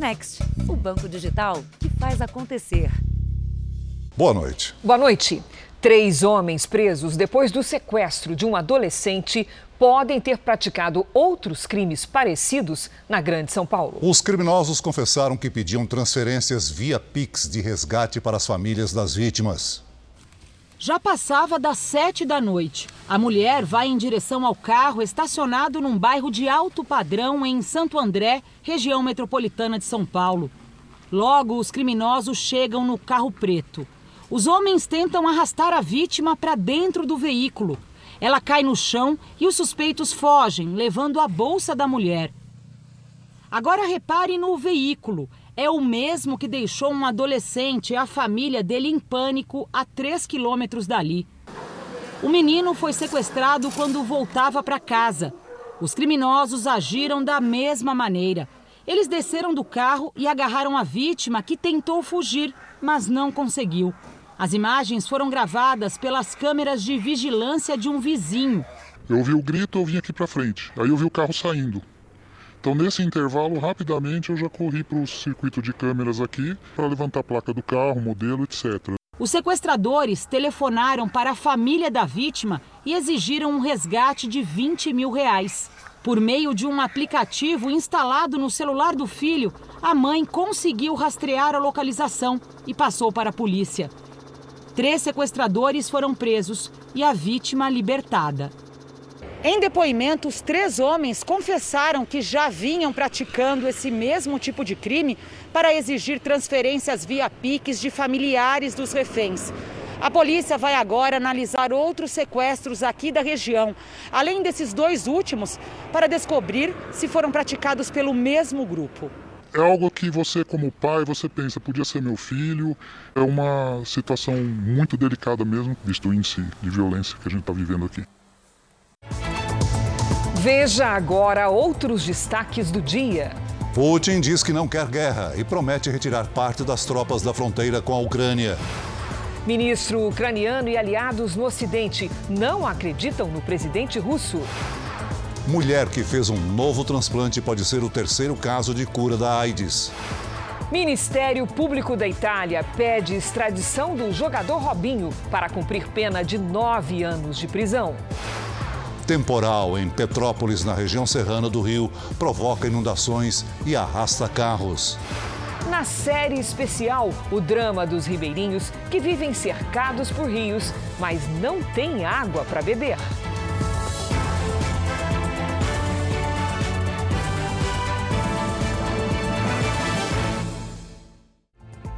Next, o banco digital que faz acontecer. Boa noite. Boa noite. Três homens presos depois do sequestro de um adolescente podem ter praticado outros crimes parecidos na Grande São Paulo. Os criminosos confessaram que pediam transferências via Pix de resgate para as famílias das vítimas. Já passava das sete da noite. A mulher vai em direção ao carro estacionado num bairro de alto padrão em Santo André, região metropolitana de São Paulo. Logo, os criminosos chegam no carro preto. Os homens tentam arrastar a vítima para dentro do veículo. Ela cai no chão e os suspeitos fogem, levando a bolsa da mulher. Agora repare no veículo. É o mesmo que deixou um adolescente e a família dele em pânico a 3 quilômetros dali. O menino foi sequestrado quando voltava para casa. Os criminosos agiram da mesma maneira. Eles desceram do carro e agarraram a vítima que tentou fugir, mas não conseguiu. As imagens foram gravadas pelas câmeras de vigilância de um vizinho. Eu ouvi o grito, eu vim aqui para frente. Aí eu vi o carro saindo. Então, nesse intervalo, rapidamente eu já corri para o circuito de câmeras aqui para levantar a placa do carro, modelo, etc. Os sequestradores telefonaram para a família da vítima e exigiram um resgate de 20 mil reais. Por meio de um aplicativo instalado no celular do filho, a mãe conseguiu rastrear a localização e passou para a polícia. Três sequestradores foram presos e a vítima libertada. Em depoimentos, três homens confessaram que já vinham praticando esse mesmo tipo de crime para exigir transferências via PIX de familiares dos reféns. A polícia vai agora analisar outros sequestros aqui da região, além desses dois últimos, para descobrir se foram praticados pelo mesmo grupo é algo que você, como pai, você pensa, podia ser meu filho. É uma situação muito delicada mesmo, visto o índice de violência que a gente está vivendo aqui. Veja agora outros destaques do dia. Putin diz que não quer guerra e promete retirar parte das tropas da fronteira com a Ucrânia. Ministro ucraniano e aliados no Ocidente não acreditam no presidente russo. Mulher que fez um novo transplante pode ser o terceiro caso de cura da AIDS. Ministério Público da Itália pede extradição do jogador Robinho para cumprir pena de nove anos de prisão. Temporal em Petrópolis, na região serrana do Rio, provoca inundações e arrasta carros. Na série especial, o drama dos ribeirinhos que vivem cercados por rios, mas não têm água para beber.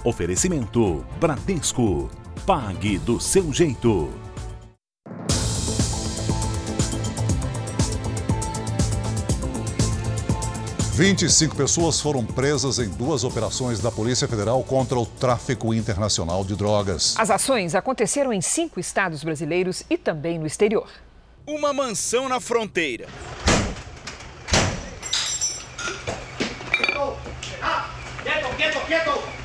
Oferecimento Bradesco. Pague do seu jeito. Vinte e cinco pessoas foram presas em duas operações da Polícia Federal contra o tráfico internacional de drogas. As ações aconteceram em cinco estados brasileiros e também no exterior. Uma mansão na fronteira.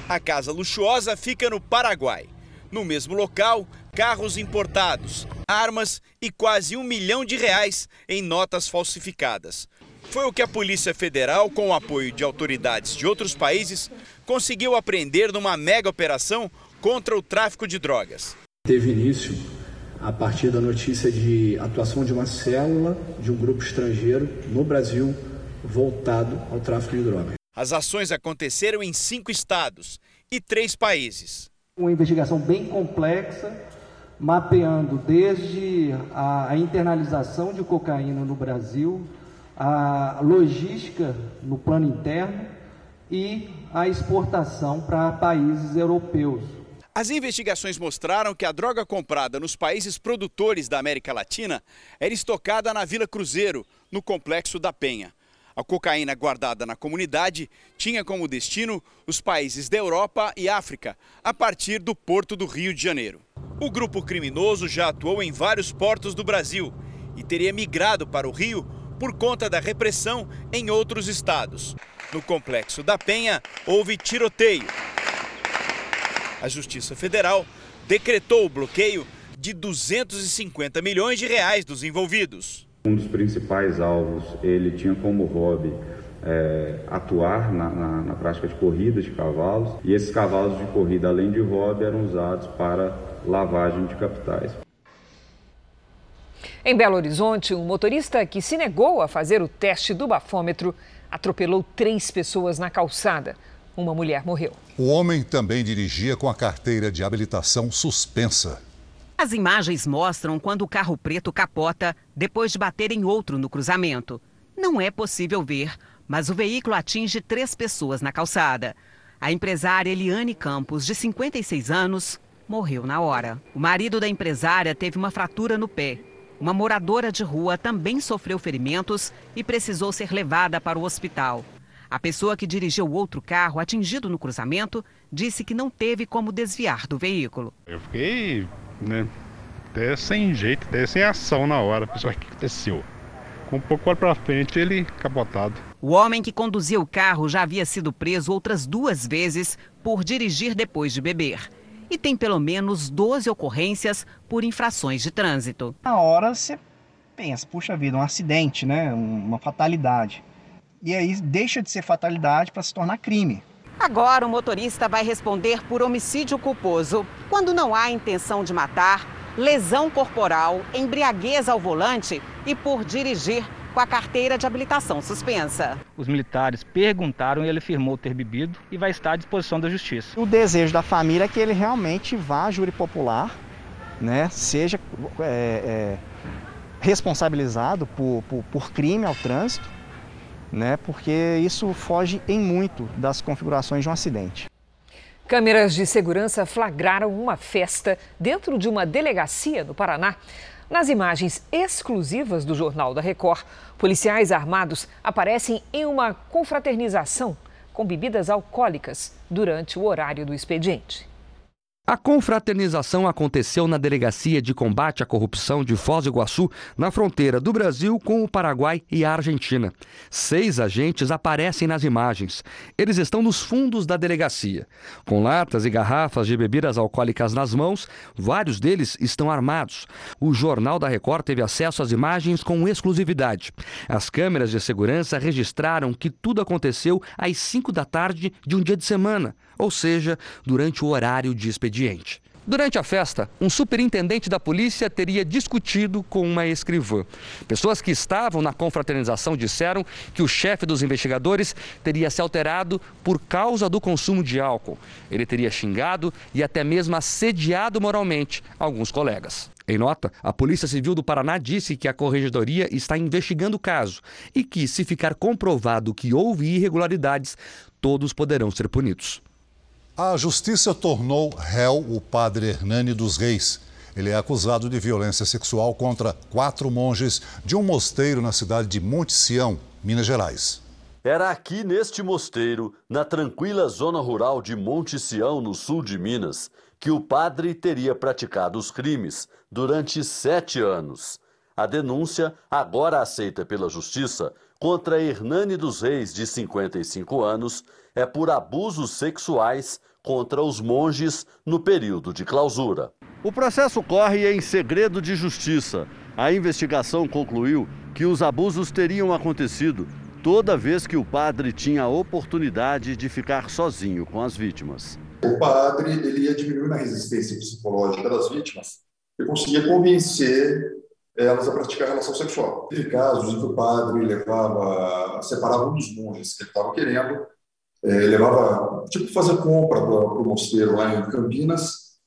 A casa luxuosa fica no Paraguai. No mesmo local, carros importados, armas e quase um milhão de reais em notas falsificadas. Foi o que a Polícia Federal, com o apoio de autoridades de outros países, conseguiu apreender numa mega operação contra o tráfico de drogas. Teve início a partir da notícia de atuação de uma célula de um grupo estrangeiro no Brasil voltado ao tráfico de drogas. As ações aconteceram em cinco estados e três países. Uma investigação bem complexa, mapeando desde a, internalização de cocaína no Brasil, a logística no plano interno e a exportação para países europeus. As investigações mostraram que a droga comprada nos países produtores da América Latina era estocada na Vila Cruzeiro, no complexo da Penha. A cocaína guardada na comunidade tinha como destino os países da Europa e África, a partir do porto do Rio de Janeiro. O grupo criminoso já atuou em vários portos do Brasil e teria migrado para o Rio por conta da repressão em outros estados. No complexo da Penha, houve tiroteio. A Justiça Federal decretou o bloqueio de 250 milhões de reais dos envolvidos. Um dos principais alvos, ele tinha como hobby é, atuar na, na, na, prática de corrida de cavalos e esses cavalos de corrida, além de hobby, eram usados para lavagem de capitais. Em Belo Horizonte, um motorista que se negou a fazer o teste do bafômetro atropelou três pessoas na calçada. Uma mulher morreu. O homem também dirigia com a carteira de habilitação suspensa. As imagens mostram quando o carro preto capota depois de bater em outro no cruzamento. Não é possível ver, mas o veículo atinge três pessoas na calçada. A empresária Eliane Campos, de 56 anos, morreu na hora. O marido da empresária teve uma fratura no pé. Uma moradora de rua também sofreu ferimentos e precisou ser levada para o hospital. A pessoa que dirigiu o outro carro, atingido no cruzamento, disse que não teve como desviar do veículo. Eu fiquei né, até sem jeito, até sem ação na hora. Pessoal, o que aconteceu? Com um pouco para frente, ele capotado. O homem que conduzia o carro já havia sido preso outras duas vezes por dirigir depois de beber e tem pelo menos 12 ocorrências por infrações de trânsito. Na hora você pensa, puxa vida, um acidente, né? Uma fatalidade. E aí deixa de ser fatalidade para se tornar crime. Agora o motorista vai responder por homicídio culposo, quando não há intenção de matar, lesão corporal, embriaguez ao volante e por dirigir com a carteira de habilitação suspensa. Os militares perguntaram e ele afirmou ter bebido e vai estar à disposição da justiça. O desejo da família é que ele realmente vá à júri popular, né, seja é, é, responsabilizado por, por, por crime ao trânsito, né, porque isso foge em muito das configurações de um acidente. Câmeras de segurança flagraram uma festa dentro de uma delegacia no Paraná. Nas imagens exclusivas do Jornal da Record, policiais armados aparecem em uma confraternização com bebidas alcoólicas durante o horário do expediente. A confraternização aconteceu na Delegacia de Combate à Corrupção de Foz do Iguaçu, na fronteira do Brasil com o Paraguai e a Argentina. Seis agentes aparecem nas imagens. Eles estão nos fundos da delegacia. Com latas e garrafas de bebidas alcoólicas nas mãos, vários deles estão armados. O Jornal da Record teve acesso às imagens com exclusividade. As câmeras de segurança registraram que tudo aconteceu às 5 da tarde de um dia de semana ou seja, durante o horário de expediente. Durante a festa, um superintendente da polícia teria discutido com uma escrivã. Pessoas que estavam na confraternização disseram que o chefe dos investigadores teria se alterado por causa do consumo de álcool. Ele teria xingado e até mesmo assediado moralmente alguns colegas. Em nota, a Polícia Civil do Paraná disse que a Corregedoria está investigando o caso e que, se ficar comprovado que houve irregularidades, todos poderão ser punidos. A justiça tornou réu o padre Hernani dos Reis. Ele é acusado de violência sexual contra quatro monges de um mosteiro na cidade de Monte Sião, Minas Gerais. Era aqui neste mosteiro, na tranquila zona rural de Monte Sião, no sul de Minas, que o padre teria praticado os crimes durante sete anos. A denúncia, agora aceita pela justiça, contra Hernani dos Reis, de 55 anos, é por abusos sexuais contra os monges no período de clausura. O processo corre em segredo de justiça. A investigação concluiu que os abusos teriam acontecido toda vez que o padre tinha a oportunidade de ficar sozinho com as vítimas. O padre ele ia diminuindo a resistência psicológica das vítimas e conseguia convencer elas a praticar relação sexual. Teve casos em que o padre levava, separava um dos monges que ele estava querendo é, levava, tipo, fazer compra para o mosteiro lá em Campinas,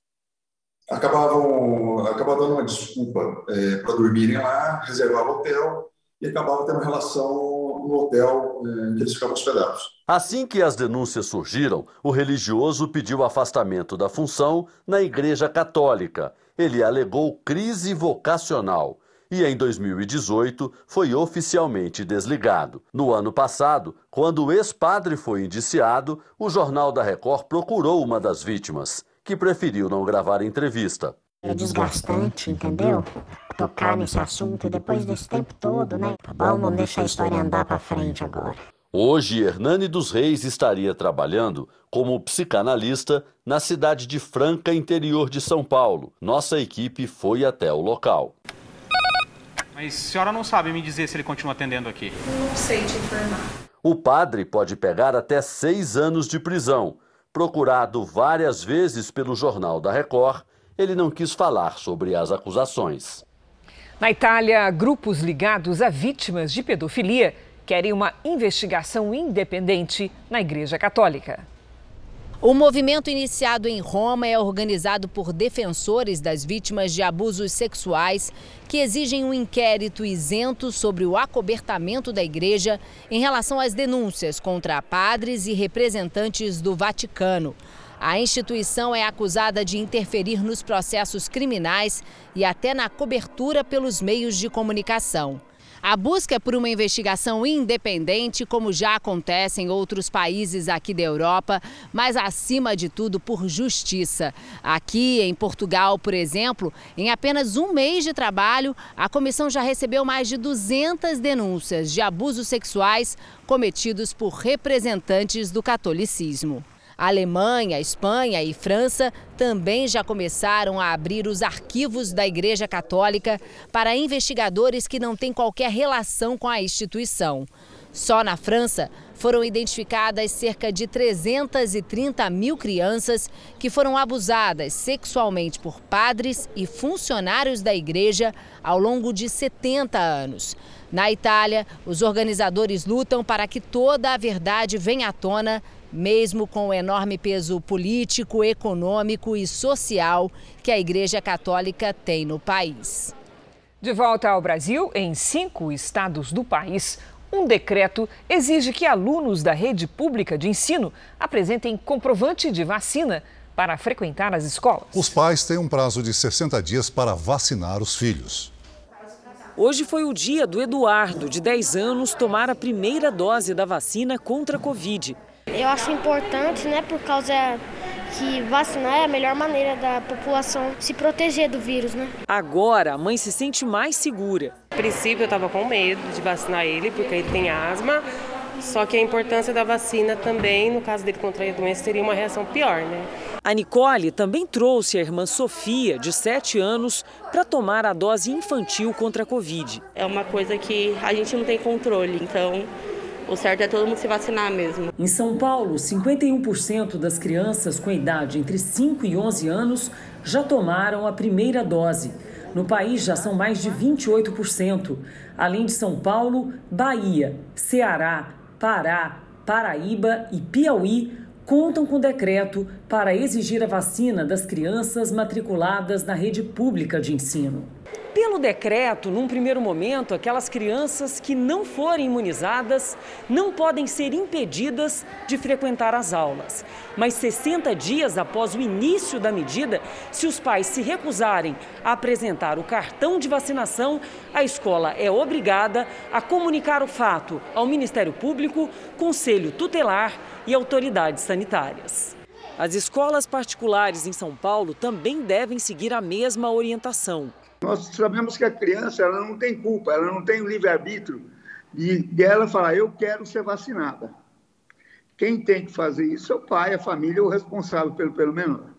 acabavam, acabava dando uma desculpa é, para dormirem lá, reservava hotel e acabava tendo relação no hotel é, em que eles ficavam hospedados. Assim que as denúncias surgiram, o religioso pediu afastamento da função na Igreja Católica. Ele alegou crise vocacional e em 2018 foi oficialmente desligado. No ano passado, quando o ex-padre foi indiciado, o Jornal da Record procurou uma das vítimas, que preferiu não gravar entrevista. É desgastante, entendeu? Tocar nesse assunto depois desse tempo todo, né? Vamos deixar a história andar para frente agora. Hoje, Hernani dos Reis estaria trabalhando como psicanalista na cidade de Franca, interior de São Paulo. Nossa equipe foi até o local. Mas a senhora não sabe me dizer se ele continua atendendo aqui? Não sei te informar. O padre pode pegar até seis anos de prisão. Procurado várias vezes pelo Jornal da Record, ele não quis falar sobre as acusações. Na Itália, grupos ligados a vítimas de pedofilia querem uma investigação independente na Igreja Católica. O movimento iniciado em Roma é organizado por defensores das vítimas de abusos sexuais que exigem um inquérito isento sobre o acobertamento da igreja em relação às denúncias contra padres e representantes do Vaticano. A instituição é acusada de interferir nos processos criminais e até na cobertura pelos meios de comunicação. A busca é por uma investigação independente, como já acontece em outros países aqui da Europa, mas acima de tudo por justiça. Aqui em Portugal, por exemplo, em apenas um mês de trabalho, a comissão já recebeu mais de 200 denúncias de abusos sexuais cometidos por representantes do catolicismo. Alemanha, Espanha e França também já começaram a abrir os arquivos da Igreja Católica para investigadores que não têm qualquer relação com a instituição. Só na França foram identificadas cerca de 330 mil crianças que foram abusadas sexualmente por padres e funcionários da igreja ao longo de 70 anos. Na Itália, os organizadores lutam para que toda a verdade venha à tona mesmo com o enorme peso político, econômico e social que a Igreja Católica tem no país. De volta ao Brasil, em cinco estados do país, um decreto exige que alunos da rede pública de ensino apresentem comprovante de vacina para frequentar as escolas. Os pais têm um prazo de 60 dias para vacinar os filhos. Hoje foi o dia do Eduardo, de 10 anos, tomar a primeira dose da vacina contra a Covid. Eu acho importante, né, por causa que vacinar é a melhor maneira da população se proteger do vírus, né? Agora a mãe se sente mais segura. A princípio eu estava com medo de vacinar ele porque ele tem asma, só que a importância da vacina também, no caso dele contrair a doença, seria uma reação pior, né? A Nicole também trouxe a irmã Sofia, de 7 anos, para tomar a dose infantil contra a Covid. É uma coisa que a gente não tem controle, então o certo é todo mundo se vacinar mesmo. Em São Paulo, 51% das crianças com idade entre 5 e 11 anos já tomaram a primeira dose. No país já são mais de 28%. Além de São Paulo, Bahia, Ceará, Pará, Paraíba e Piauí contam com decreto para exigir a vacina das crianças matriculadas na rede pública de ensino. Pelo decreto, num primeiro momento, aquelas crianças que não forem imunizadas não podem ser impedidas de frequentar as aulas. Mas 60 dias após o início da medida, se os pais se recusarem a apresentar o cartão de vacinação, a escola é obrigada a comunicar o fato ao Ministério Público, Conselho Tutelar e autoridades sanitárias. As escolas particulares em São Paulo também devem seguir a mesma orientação. Nós sabemos que a criança ela não tem culpa, ela não tem o livre-arbítrio de, de ela falar, eu quero ser vacinada. Quem tem que fazer isso é o pai, a família, o responsável pelo, pelo menor.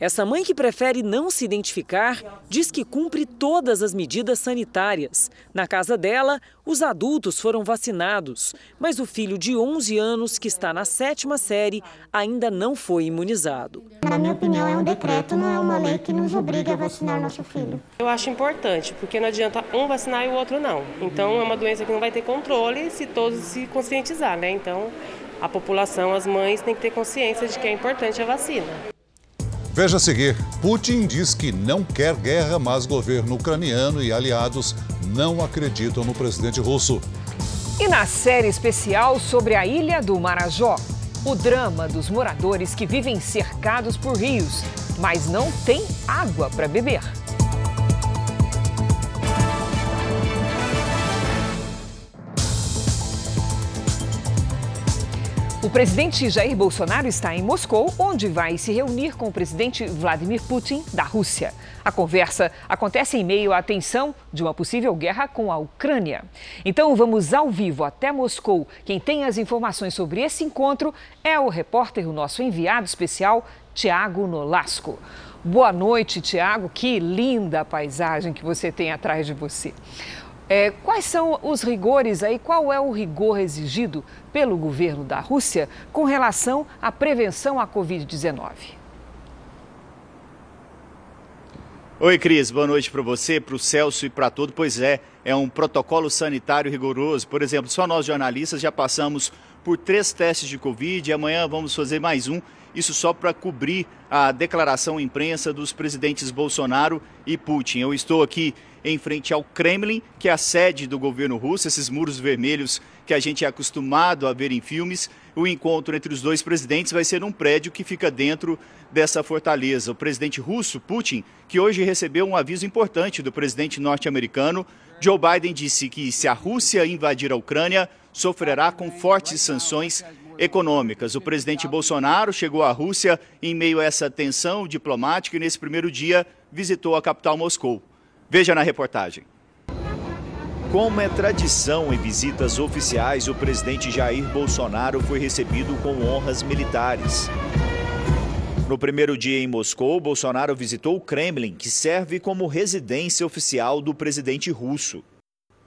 Essa mãe que prefere não se identificar diz que cumpre todas as medidas sanitárias. Na casa dela, os adultos foram vacinados, mas o filho de 11 anos, que está na sétima série, ainda não foi imunizado. Na minha opinião, é um decreto, não é uma lei que nos obriga a vacinar nosso filho. Eu acho importante, porque não adianta um vacinar e o outro não. Então, é uma doença que não vai ter controle se todos se conscientizar, né? Então, a população, as mães, têm que ter consciência de que é importante a vacina. Veja a seguir: Putin diz que não quer guerra, mas governo ucraniano e aliados não acreditam no presidente russo. E na série especial sobre a ilha do Marajó, o drama dos moradores que vivem cercados por rios, mas não têm água para beber. O presidente Jair Bolsonaro está em Moscou, onde vai se reunir com o presidente Vladimir Putin da Rússia. A conversa acontece em meio à tensão de uma possível guerra com a Ucrânia. Então vamos ao vivo até Moscou. Quem tem as informações sobre esse encontro é o repórter, o nosso enviado especial, Tiago Nolasco. Boa noite, Tiago. Que linda paisagem que você tem atrás de você. É, quais são os rigores aí? Qual é o rigor exigido pelo governo da Rússia com relação à prevenção à Covid-19? Oi, Cris. Boa noite para você, para o Celso e para todo. Pois é, é um protocolo sanitário rigoroso. Por exemplo, só nós jornalistas já passamos por três testes de Covid e amanhã vamos fazer mais um. Isso só para cobrir a declaração imprensa dos presidentes Bolsonaro e Putin. Eu estou aqui em frente ao Kremlin, que é a sede do governo russo, esses muros vermelhos que a gente é acostumado a ver em filmes. O encontro entre os dois presidentes vai ser num prédio que fica dentro dessa fortaleza. O presidente russo, Putin, que hoje recebeu um aviso importante do presidente norte-americano, Joe Biden disse que se a Rússia invadir a Ucrânia, sofrerá com fortes sanções econômicas. O presidente Bolsonaro chegou à Rússia em meio a essa tensão diplomática e nesse primeiro dia visitou a capital Moscou. Veja na reportagem. Como é tradição em visitas oficiais, o presidente Jair Bolsonaro foi recebido com honras militares. No primeiro dia em Moscou, Bolsonaro visitou o Kremlin, que serve como residência oficial do presidente russo.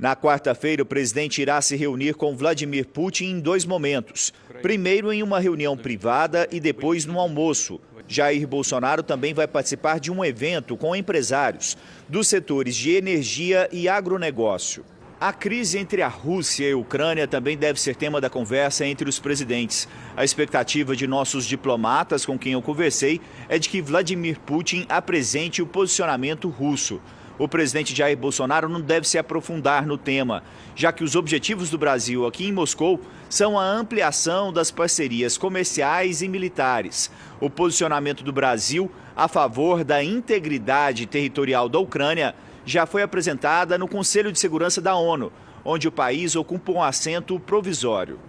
Na quarta-feira, o presidente irá se reunir com Vladimir Putin em dois momentos. Primeiro em uma reunião privada e depois no almoço. Jair Bolsonaro também vai participar de um evento com empresários dos setores de energia e agronegócio. A crise entre a Rússia e a Ucrânia também deve ser tema da conversa entre os presidentes. A expectativa de nossos diplomatas com quem eu conversei é de que Vladimir Putin apresente o posicionamento russo. O presidente Jair Bolsonaro não deve se aprofundar no tema, já que os objetivos do Brasil aqui em Moscou são a ampliação das parcerias comerciais e militares, o posicionamento do Brasil a favor da integridade territorial da Ucrânia já foi apresentada no Conselho de Segurança da ONU, onde o país ocupa um assento provisório.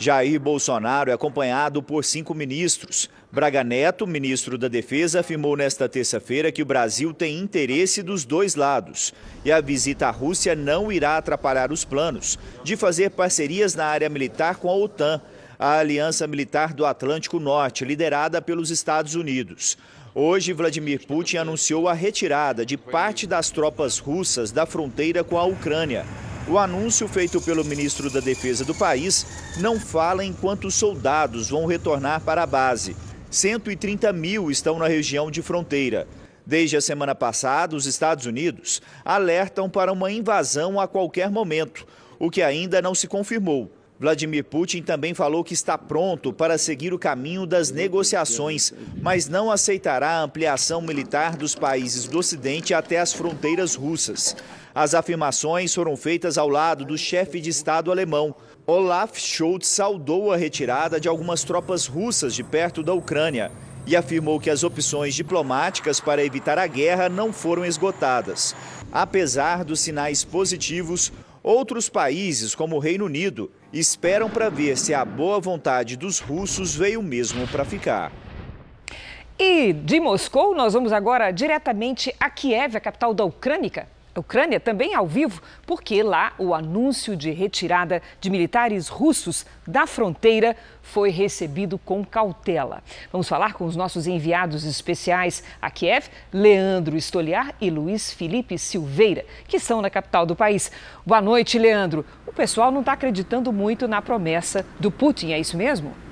Jair Bolsonaro é acompanhado por cinco ministros. Braga Neto, ministro da Defesa, afirmou nesta terça-feira que o Brasil tem interesse dos dois lados e a visita à Rússia não irá atrapalhar os planos de fazer parcerias na área militar com a OTAN, a Aliança Militar do Atlântico Norte, liderada pelos Estados Unidos. Hoje, Vladimir Putin anunciou a retirada de parte das tropas russas da fronteira com a Ucrânia. O anúncio feito pelo ministro da Defesa do país não fala em quantos soldados vão retornar para a base. 130 mil estão na região de fronteira. Desde a semana passada, os Estados Unidos alertam para uma invasão a qualquer momento, o que ainda não se confirmou. Vladimir Putin também falou que está pronto para seguir o caminho das negociações, mas não aceitará a ampliação militar dos países do Ocidente até as fronteiras russas. As afirmações foram feitas ao lado do chefe de Estado alemão. Olaf Scholz saudou a retirada de algumas tropas russas de perto da Ucrânia e afirmou que as opções diplomáticas para evitar a guerra não foram esgotadas. Apesar dos sinais positivos, outros países, como o Reino Unido, esperam para ver se a boa vontade dos russos veio mesmo para ficar. E de Moscou, nós vamos agora diretamente a Kiev, a capital da Ucrânia. Ucrânia também ao vivo, porque lá o anúncio de retirada de militares russos da fronteira foi recebido com cautela. Vamos falar com os nossos enviados especiais a Kiev, Leandro Estoliar e Luiz Felipe Silveira, que são na capital do país. Boa noite, Leandro. O pessoal não está acreditando muito na promessa do Putin, é isso mesmo?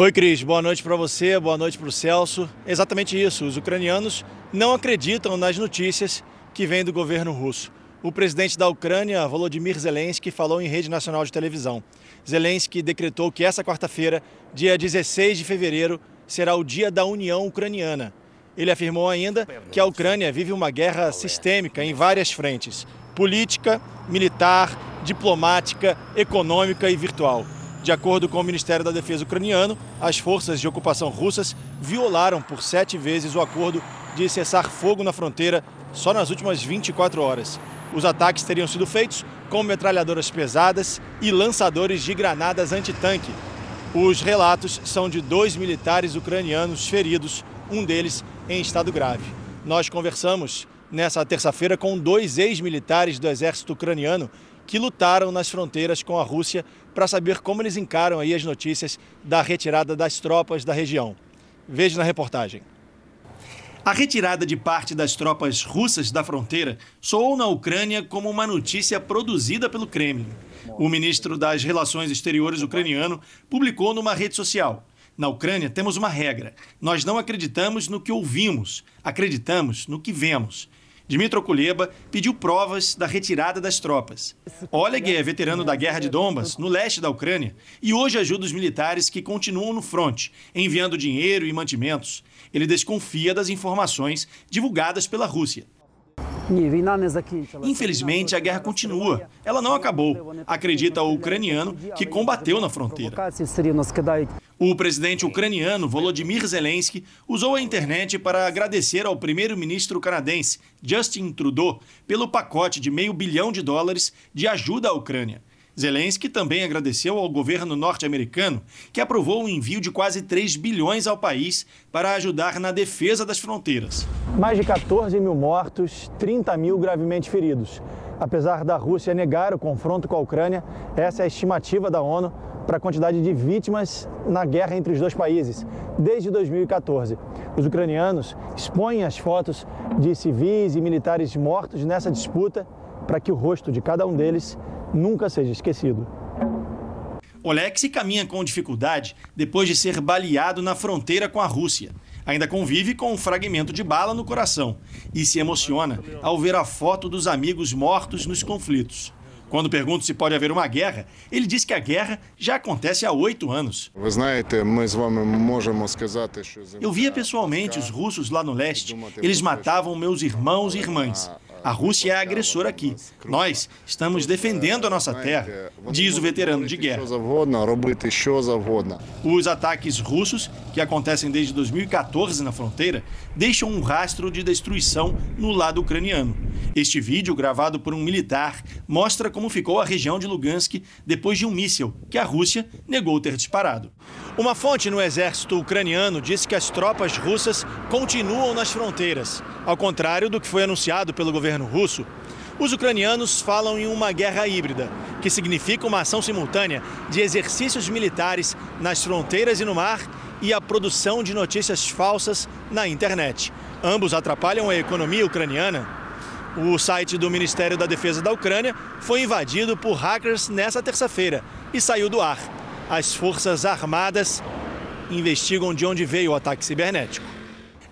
Oi, Cris. Boa noite para você, boa noite para o Celso. Exatamente isso. Os ucranianos não acreditam nas notícias que vêm do governo russo. O presidente da Ucrânia, Volodymyr Zelensky, falou em rede nacional de televisão. Zelensky decretou que essa quarta-feira, dia 16 de fevereiro, será o Dia da União Ucraniana. Ele afirmou ainda que a Ucrânia vive uma guerra sistêmica em várias frentes: política, militar, diplomática, econômica e virtual. De acordo com o Ministério da Defesa ucraniano, as forças de ocupação russas violaram por sete vezes o acordo de cessar fogo na fronteira só nas últimas 24 horas. Os ataques teriam sido feitos com metralhadoras pesadas e lançadores de granadas antitanque. Os relatos são de dois militares ucranianos feridos, um deles em estado grave. Nós conversamos nessa terça-feira com dois ex-militares do exército ucraniano que lutaram nas fronteiras com a Rússia para saber como eles encaram aí as notícias da retirada das tropas da região. Veja na reportagem. A retirada de parte das tropas russas da fronteira soou na Ucrânia como uma notícia produzida pelo Kremlin. O ministro das Relações Exteriores ucraniano publicou numa rede social: Na Ucrânia temos uma regra. Nós não acreditamos no que ouvimos, acreditamos no que vemos. Dmitro Kuleba pediu provas da retirada das tropas. Oleg é veterano da Guerra de Donbas, no leste da Ucrânia, e hoje ajuda os militares que continuam no fronte, enviando dinheiro e mantimentos. Ele desconfia das informações divulgadas pela Rússia. Infelizmente, a guerra continua. Ela não acabou, acredita o ucraniano que combateu na fronteira. O presidente ucraniano Volodymyr Zelensky usou a internet para agradecer ao primeiro-ministro canadense Justin Trudeau pelo pacote de meio bilhão de dólares de ajuda à Ucrânia. Zelensky também agradeceu ao governo norte-americano, que aprovou o envio de quase 3 bilhões ao país para ajudar na defesa das fronteiras. Mais de 14 mil mortos, 30 mil gravemente feridos. Apesar da Rússia negar o confronto com a Ucrânia, essa é a estimativa da ONU para a quantidade de vítimas na guerra entre os dois países, desde 2014. Os ucranianos expõem as fotos de civis e militares mortos nessa disputa para que o rosto de cada um deles nunca seja esquecido. Olex caminha com dificuldade depois de ser baleado na fronteira com a Rússia. Ainda convive com um fragmento de bala no coração e se emociona ao ver a foto dos amigos mortos nos conflitos. Quando pergunto se pode haver uma guerra, ele diz que a guerra já acontece há oito anos. Eu via pessoalmente os russos lá no leste. Eles matavam meus irmãos e irmãs. A Rússia é agressora aqui. Nós estamos defendendo a nossa terra, diz o veterano de guerra. Os ataques russos, que acontecem desde 2014 na fronteira, deixam um rastro de destruição no lado ucraniano. Este vídeo, gravado por um militar, mostra como ficou a região de Lugansk depois de um míssil que a Rússia negou ter disparado. Uma fonte no exército ucraniano disse que as tropas russas continuam nas fronteiras, ao contrário do que foi anunciado pelo governo russo. Os ucranianos falam em uma guerra híbrida, que significa uma ação simultânea de exercícios militares nas fronteiras e no mar e a produção de notícias falsas na internet. Ambos atrapalham a economia ucraniana. O site do Ministério da Defesa da Ucrânia foi invadido por hackers nesta terça-feira e saiu do ar as Forças Armadas investigam de onde veio o ataque cibernético.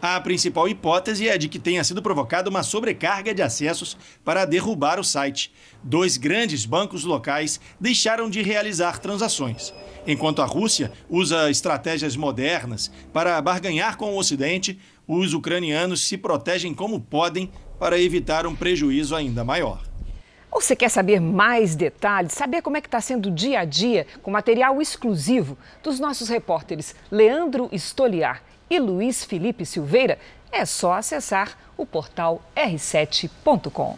A principal hipótese é de que tenha sido provocada uma sobrecarga de acessos para derrubar o site. Dois grandes bancos locais deixaram de realizar transações. Enquanto a Rússia usa estratégias modernas para barganhar com o Ocidente, os ucranianos se protegem como podem para evitar um prejuízo ainda maior. Você quer saber mais detalhes, saber como é que está sendo o dia a dia com material exclusivo dos nossos repórteres Leandro Stoliar e Luiz Felipe Silveira? É só acessar o portal r7.com.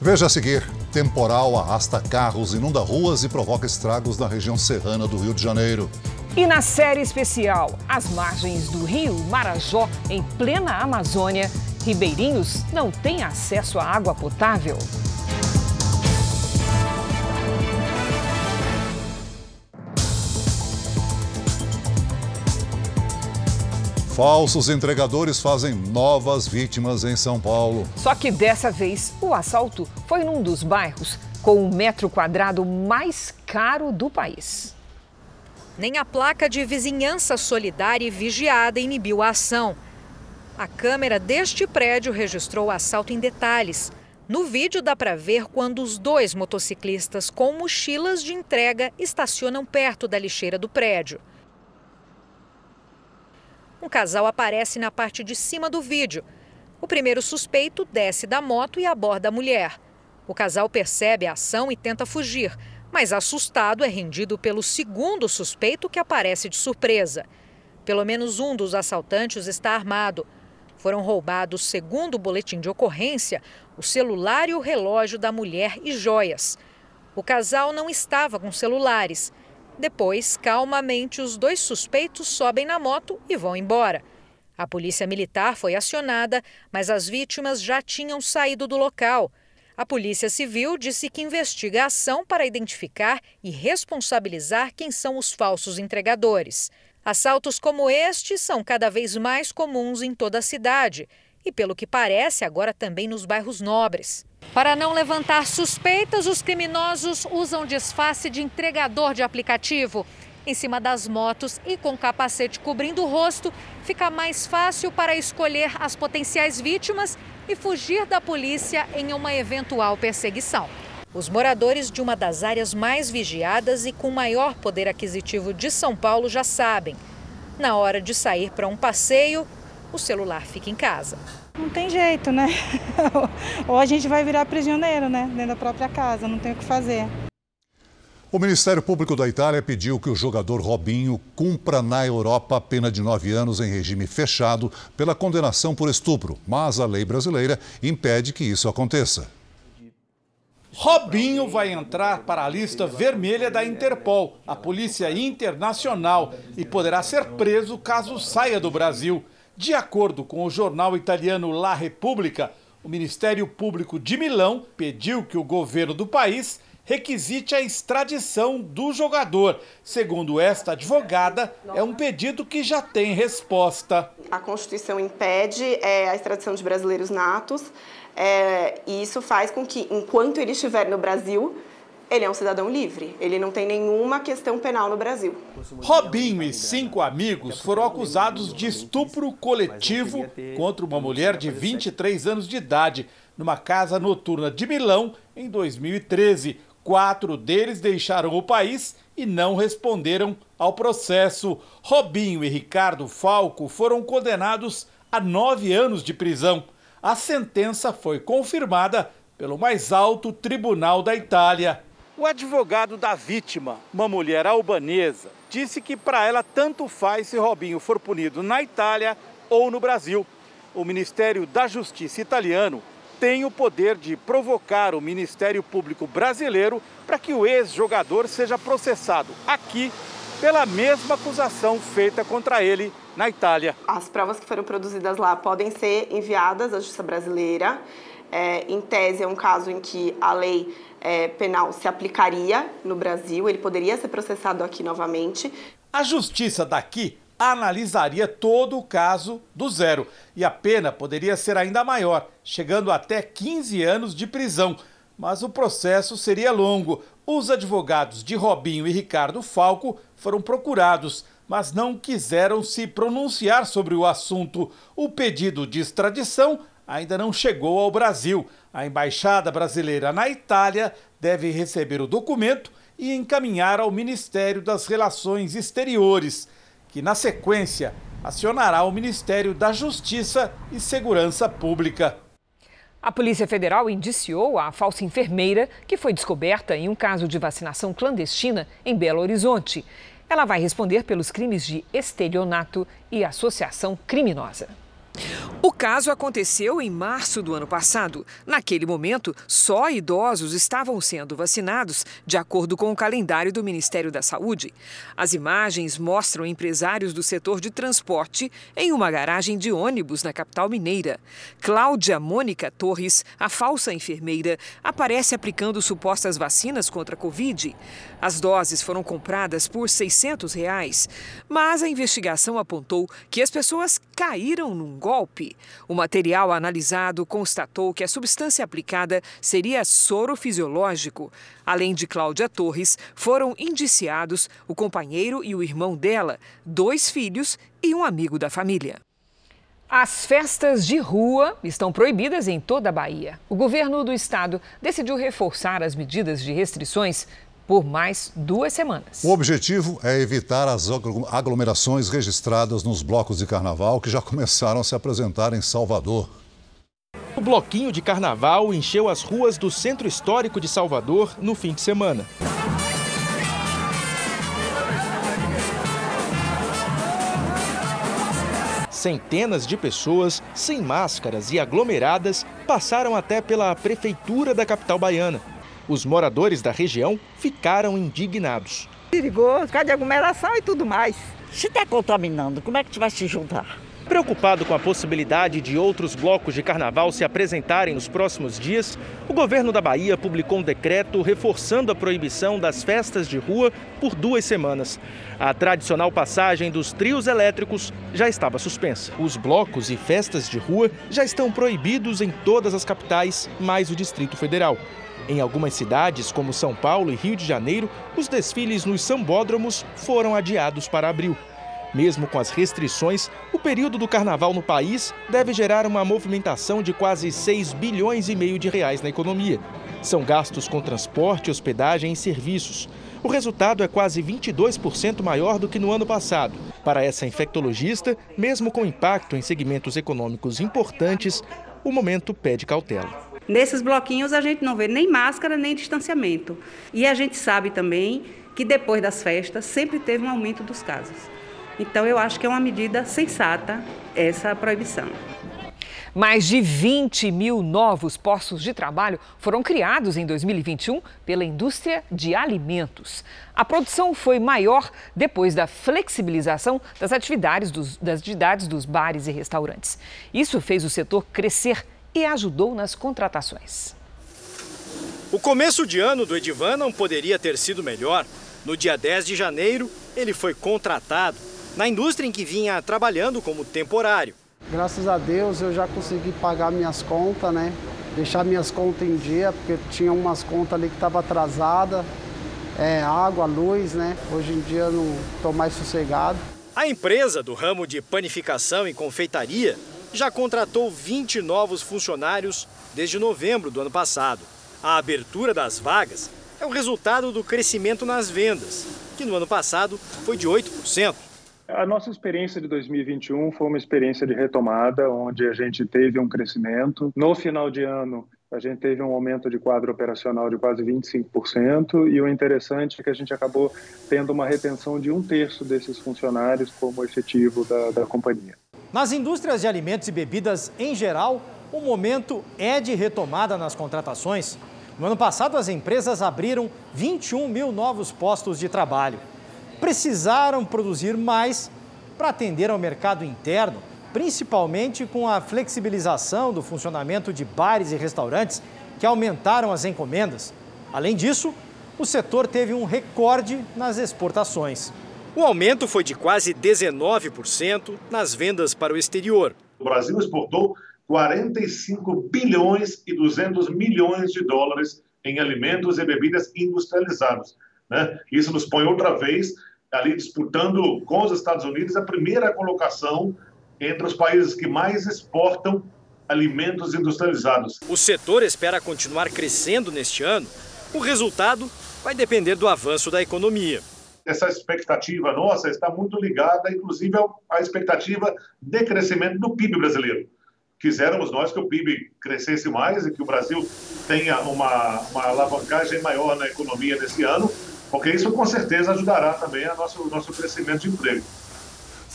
Veja a seguir: temporal arrasta carros, inunda ruas e provoca estragos na região serrana do Rio de Janeiro. E na série especial, as margens do rio Marajó, em plena Amazônia, ribeirinhos não têm acesso à água potável. Falsos entregadores fazem novas vítimas em São Paulo. Só que dessa vez o assalto foi num dos bairros com o metro quadrado mais caro do país. Nem a placa de vizinhança solidária e vigiada inibiu a ação. A câmera deste prédio registrou o assalto em detalhes. No vídeo dá para ver quando os dois motociclistas com mochilas de entrega estacionam perto da lixeira do prédio. Um casal aparece na parte de cima do vídeo. O primeiro suspeito desce da moto e aborda a mulher. O casal percebe a ação e tenta fugir, mas assustado é rendido pelo segundo suspeito que aparece de surpresa. Pelo menos um dos assaltantes está armado. Foram roubados, segundo o boletim de ocorrência, o celular e o relógio da mulher e joias. O casal não estava com celulares. Depois, calmamente, os dois suspeitos sobem na moto e vão embora. A polícia militar foi acionada, mas as vítimas já tinham saído do local. A Polícia Civil disse que investiga a ação para identificar e responsabilizar quem são os falsos entregadores. Assaltos como este são cada vez mais comuns em toda a cidade e, pelo que parece, agora também nos bairros nobres. Para não levantar suspeitas, os criminosos usam disfarce de entregador de aplicativo. Em cima das motos e com capacete cobrindo o rosto, fica mais fácil para escolher as potenciais vítimas e fugir da polícia em uma eventual perseguição. Os moradores de uma das áreas mais vigiadas e com maior poder aquisitivo de São Paulo já sabem. Na hora de sair para um passeio, o celular fica em casa. Não tem jeito, né? Ou a gente vai virar prisioneiro, né? Dentro da própria casa, não tem o que fazer. O Ministério Público da Itália pediu que o jogador Robinho cumpra na Europa a pena de nove anos em regime fechado pela condenação por estupro, mas a lei brasileira impede que isso aconteça. Robinho vai entrar para a lista vermelha da Interpol, a polícia internacional, e poderá ser preso caso saia do Brasil. De acordo com o jornal italiano La Repubblica, o Ministério Público de Milão pediu que o governo do país requisite a extradição do jogador. Segundo esta advogada, é um pedido que já tem resposta. A Constituição impede é, a extradição de brasileiros natos. É, e isso faz com que, enquanto ele estiver no Brasil, ele é um cidadão livre. Ele não tem nenhuma questão penal no Brasil. Robinho e cinco amigos foram acusados de estupro coletivo contra uma mulher de 23 anos de idade numa casa noturna de Milão em 2013. Quatro deles deixaram o país e não responderam ao processo. Robinho e Ricardo Falco foram condenados a nove anos de prisão a sentença foi confirmada pelo mais alto tribunal da Itália. O advogado da vítima, uma mulher albanesa, disse que para ela tanto faz se Robinho for punido na Itália ou no Brasil. O Ministério da Justiça italiano tem o poder de provocar o Ministério Público brasileiro para que o ex-jogador seja processado aqui pela mesma acusação feita contra ele na Itália. As provas que foram produzidas lá podem ser enviadas à Justiça Brasileira. É, em tese, é um caso em que a lei é, penal se aplicaria no Brasil, ele poderia ser processado aqui novamente. A justiça daqui analisaria todo o caso do zero e a pena poderia ser ainda maior, chegando até 15 anos de prisão. Mas o processo seria longo. Os advogados de Robinho e Ricardo Falco foram procurados mas não quiseram se pronunciar sobre o assunto. O pedido de extradição ainda não chegou ao Brasil. A embaixada brasileira na Itália deve receber o documento e encaminhar ao Ministério das Relações Exteriores, que na sequência acionará o Ministério da Justiça e Segurança Pública. A Polícia Federal indiciou a falsa enfermeira que foi descoberta em um caso de vacinação clandestina em Belo Horizonte. Ela vai responder pelos crimes de estelionato e associação criminosa. O caso aconteceu em março do ano passado. Naquele momento, só idosos estavam sendo vacinados, de acordo com o calendário do Ministério da Saúde. As imagens mostram empresários do setor de transporte em uma garagem de ônibus na capital mineira. Cláudia Mônica Torres, a falsa enfermeira, aparece aplicando supostas vacinas contra a Covid. As doses foram compradas por 600 reais, mas a investigação apontou que as pessoas caíram num golpe. O material analisado constatou que a substância aplicada seria soro fisiológico. Além de Cláudia Torres, foram indiciados o companheiro e o irmão dela, dois filhos e um amigo da família. As festas de rua estão proibidas em toda a Bahia. O governo do estado decidiu reforçar as medidas de restrições por mais duas semanas. O objetivo é evitar as aglomerações registradas nos blocos de carnaval que já começaram a se apresentar em Salvador. O bloquinho de carnaval encheu as ruas do centro histórico de Salvador no fim de semana. Centenas de pessoas, sem máscaras e aglomeradas, passaram até pela prefeitura da capital baiana os moradores da região ficaram indignados. Perigoso, por causa de aglomeração e tudo mais. Se está contaminando, como é que tu vai se juntar? Preocupado com a possibilidade de outros blocos de carnaval se apresentarem nos próximos dias, o governo da Bahia publicou um decreto reforçando a proibição das festas de rua por duas semanas. A tradicional passagem dos trios elétricos já estava suspensa. Os blocos e festas de rua já estão proibidos em todas as capitais, mais o Distrito Federal. Em algumas cidades, como São Paulo e Rio de Janeiro, os desfiles nos sambódromos foram adiados para abril. Mesmo com as restrições, o período do carnaval no país deve gerar uma movimentação de quase 6 bilhões e meio de reais na economia. São gastos com transporte, hospedagem e serviços. O resultado é quase 22% maior do que no ano passado. Para essa infectologista, mesmo com impacto em segmentos econômicos importantes, o momento pede cautela. Nesses bloquinhos a gente não vê nem máscara nem distanciamento. E a gente sabe também que depois das festas sempre teve um aumento dos casos. Então eu acho que é uma medida sensata essa proibição. Mais de 20 mil novos postos de trabalho foram criados em 2021 pela indústria de alimentos. A produção foi maior depois da flexibilização das atividades dos, das atividades dos bares e restaurantes. Isso fez o setor crescer e ajudou nas contratações. O começo de ano do Edivan não poderia ter sido melhor. No dia 10 de janeiro, ele foi contratado na indústria em que vinha trabalhando como temporário. Graças a Deus eu já consegui pagar minhas contas, né? Deixar minhas contas em dia, porque tinha umas contas ali que estavam atrasadas. É, água, luz, né? Hoje em dia eu não estou mais sossegado. A empresa do ramo de panificação e confeitaria já contratou 20 novos funcionários desde novembro do ano passado. A abertura das vagas é o resultado do crescimento nas vendas, que no ano passado foi de 8%. A nossa experiência de 2021 foi uma experiência de retomada, onde a gente teve um crescimento. No final de ano, a gente teve um aumento de quadro operacional de quase 25%, e o interessante é que a gente acabou tendo uma retenção de um terço desses funcionários como efetivo da, da companhia. Nas indústrias de alimentos e bebidas em geral, o momento é de retomada nas contratações. No ano passado, as empresas abriram 21 mil novos postos de trabalho. Precisaram produzir mais para atender ao mercado interno, principalmente com a flexibilização do funcionamento de bares e restaurantes, que aumentaram as encomendas. Além disso, o setor teve um recorde nas exportações. O aumento foi de quase 19% nas vendas para o exterior. O Brasil exportou 45 bilhões e 200 milhões de dólares em alimentos e bebidas industrializados. Né? Isso nos põe outra vez ali disputando com os Estados Unidos a primeira colocação entre os países que mais exportam alimentos industrializados. O setor espera continuar crescendo neste ano. O resultado vai depender do avanço da economia essa expectativa nossa está muito ligada, inclusive, à expectativa de crescimento do PIB brasileiro. Quiséramos nós que o PIB crescesse mais e que o Brasil tenha uma, uma alavancagem maior na economia nesse ano, porque isso com certeza ajudará também a nosso, nosso crescimento de emprego.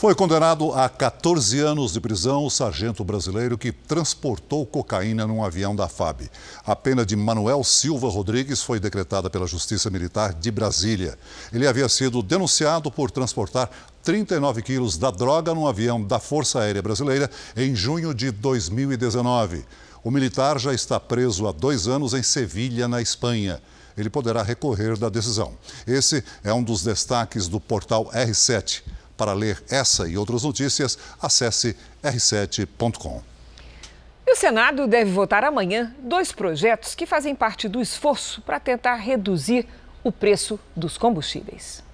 Foi condenado a 14 anos de prisão o sargento brasileiro que transportou cocaína num avião da FAB. A pena de Manuel Silva Rodrigues foi decretada pela Justiça Militar de Brasília. Ele havia sido denunciado por transportar 39 quilos da droga num avião da Força Aérea Brasileira em junho de 2019. O militar já está preso há dois anos em Sevilha, na Espanha ele poderá recorrer da decisão. Esse é um dos destaques do portal R7. Para ler essa e outras notícias, acesse r7.com. E o Senado deve votar amanhã dois projetos que fazem parte do esforço para tentar reduzir o preço dos combustíveis.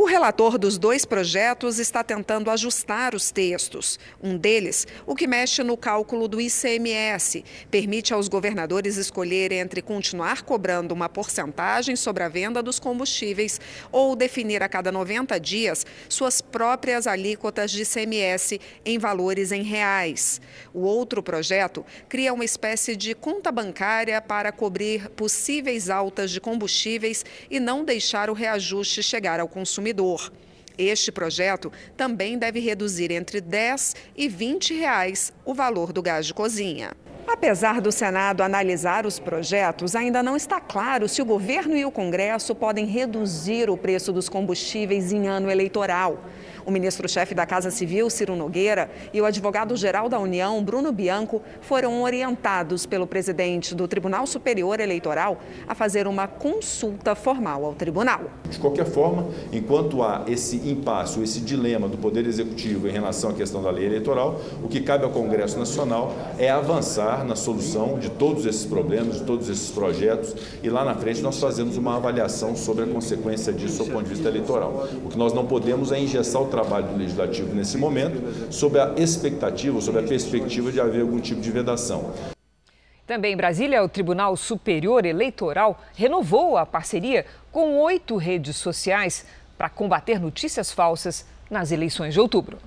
O relator dos dois projetos está tentando ajustar os textos. Um deles, o que mexe no cálculo do ICMS, permite aos governadores escolher entre continuar cobrando uma porcentagem sobre a venda dos combustíveis ou definir a cada 90 dias suas próprias alíquotas de ICMS em valores em reais. O outro projeto cria uma espécie de conta bancária para cobrir possíveis altas de combustíveis e não deixar o reajuste chegar ao consumidor consumidor. Este projeto também deve reduzir entre 10 e 20 reais o valor do gás de cozinha. Apesar do Senado analisar os projetos, ainda não está claro se o governo e o Congresso podem reduzir o preço dos combustíveis em ano eleitoral. O ministro-chefe da Casa Civil, Ciro Nogueira, e o advogado-geral da União, Bruno Bianco, foram orientados pelo presidente do Tribunal Superior Eleitoral a fazer uma consulta formal ao tribunal. De qualquer forma, enquanto há esse impasse, esse dilema do Poder Executivo em relação à questão da lei eleitoral, o que cabe ao Congresso Nacional é avançar na solução de todos esses problemas, de todos esses projetos, e lá na frente nós fazemos uma avaliação sobre a consequência disso do ponto de vista eleitoral. O que nós não podemos é engessar o trabalho do Legislativo nesse momento, sob a expectativa, sob a perspectiva de haver algum tipo de vedação. Também em Brasília, o Tribunal Superior Eleitoral renovou a parceria com oito redes sociais para combater notícias falsas nas eleições de outubro.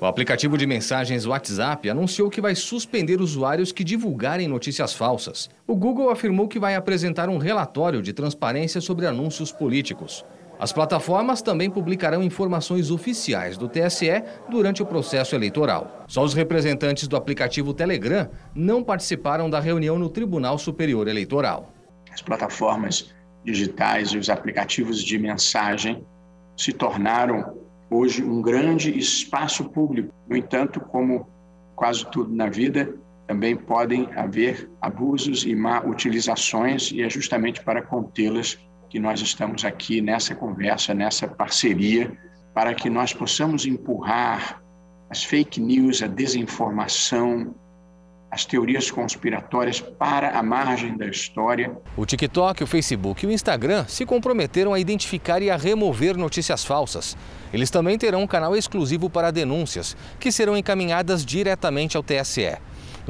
O aplicativo de mensagens WhatsApp anunciou que vai suspender usuários que divulgarem notícias falsas. O Google afirmou que vai apresentar um relatório de transparência sobre anúncios políticos. As plataformas também publicarão informações oficiais do TSE durante o processo eleitoral. Só os representantes do aplicativo Telegram não participaram da reunião no Tribunal Superior Eleitoral. As plataformas digitais e os aplicativos de mensagem se tornaram hoje um grande espaço público. No entanto, como quase tudo na vida, também podem haver abusos e má utilizações e é justamente para contê-las que nós estamos aqui nessa conversa, nessa parceria, para que nós possamos empurrar as fake news, a desinformação, as teorias conspiratórias para a margem da história. O TikTok, o Facebook e o Instagram se comprometeram a identificar e a remover notícias falsas. Eles também terão um canal exclusivo para denúncias, que serão encaminhadas diretamente ao TSE.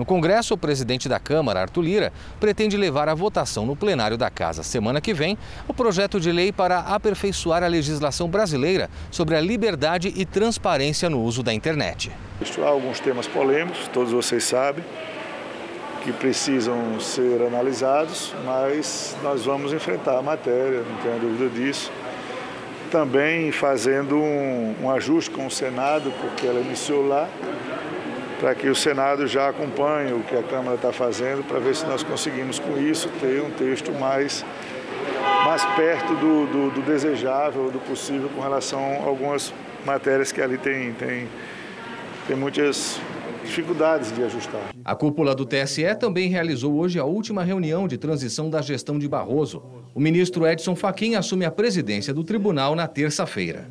No Congresso, o presidente da Câmara, Arthur Lira, pretende levar à votação no plenário da Casa semana que vem o projeto de lei para aperfeiçoar a legislação brasileira sobre a liberdade e transparência no uso da internet. Há alguns temas polêmicos, todos vocês sabem, que precisam ser analisados, mas nós vamos enfrentar a matéria, não tenho dúvida disso. Também fazendo um, um ajuste com o Senado, porque ela iniciou lá, para que o Senado já acompanhe o que a Câmara está fazendo, para ver se nós conseguimos com isso ter um texto mais, mais perto do, do, do desejável, do possível com relação a algumas matérias que ali tem, tem, tem muitas dificuldades de ajustar. A cúpula do TSE também realizou hoje a última reunião de transição da gestão de Barroso. O ministro Edson Fachin assume a presidência do tribunal na terça-feira.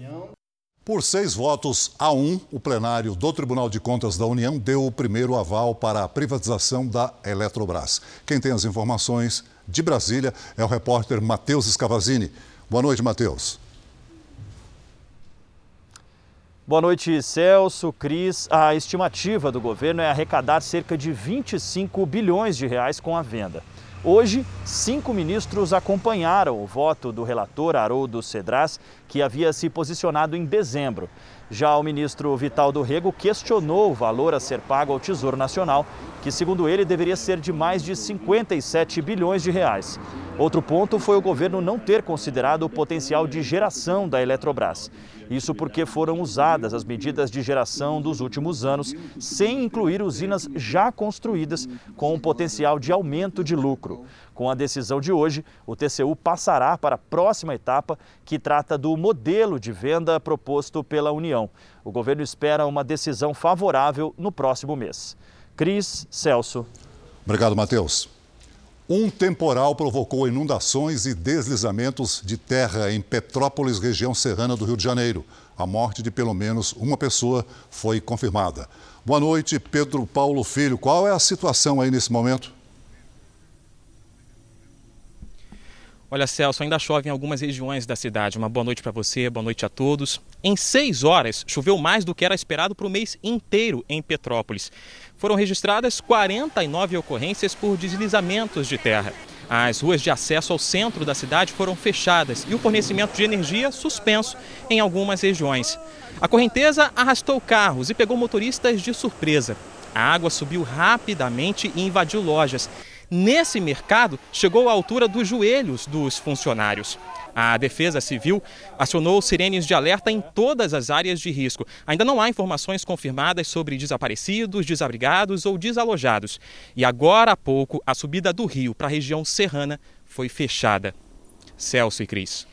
Por seis votos a um, o plenário do Tribunal de Contas da União deu o primeiro aval para a privatização da Eletrobras. Quem tem as informações de Brasília é o repórter Matheus Escavazini. Boa noite, Matheus. Boa noite, Celso, Cris. A estimativa do governo é arrecadar cerca de 25 bilhões de reais com a venda. Hoje, cinco ministros acompanharam o voto do relator Haroldo Cedras, que havia se posicionado em dezembro. Já o ministro Vital do Rego questionou o valor a ser pago ao Tesouro Nacional, que, segundo ele, deveria ser de mais de 57 bilhões de reais. Outro ponto foi o governo não ter considerado o potencial de geração da Eletrobras. Isso porque foram usadas as medidas de geração dos últimos anos, sem incluir usinas já construídas com um potencial de aumento de lucro. Com a decisão de hoje, o TCU passará para a próxima etapa, que trata do modelo de venda proposto pela União. O governo espera uma decisão favorável no próximo mês. Cris, Celso. Obrigado, Matheus. Um temporal provocou inundações e deslizamentos de terra em Petrópolis, região serrana do Rio de Janeiro. A morte de pelo menos uma pessoa foi confirmada. Boa noite, Pedro Paulo Filho. Qual é a situação aí nesse momento? Olha, Celso, ainda chove em algumas regiões da cidade. Uma boa noite para você, boa noite a todos. Em seis horas, choveu mais do que era esperado para o mês inteiro em Petrópolis. Foram registradas 49 ocorrências por deslizamentos de terra. As ruas de acesso ao centro da cidade foram fechadas e o fornecimento de energia suspenso em algumas regiões. A correnteza arrastou carros e pegou motoristas de surpresa. A água subiu rapidamente e invadiu lojas nesse mercado chegou à altura dos joelhos dos funcionários. A Defesa Civil acionou sirenes de alerta em todas as áreas de risco. Ainda não há informações confirmadas sobre desaparecidos, desabrigados ou desalojados. E agora há pouco, a subida do rio para a região serrana foi fechada. Celso e Cris.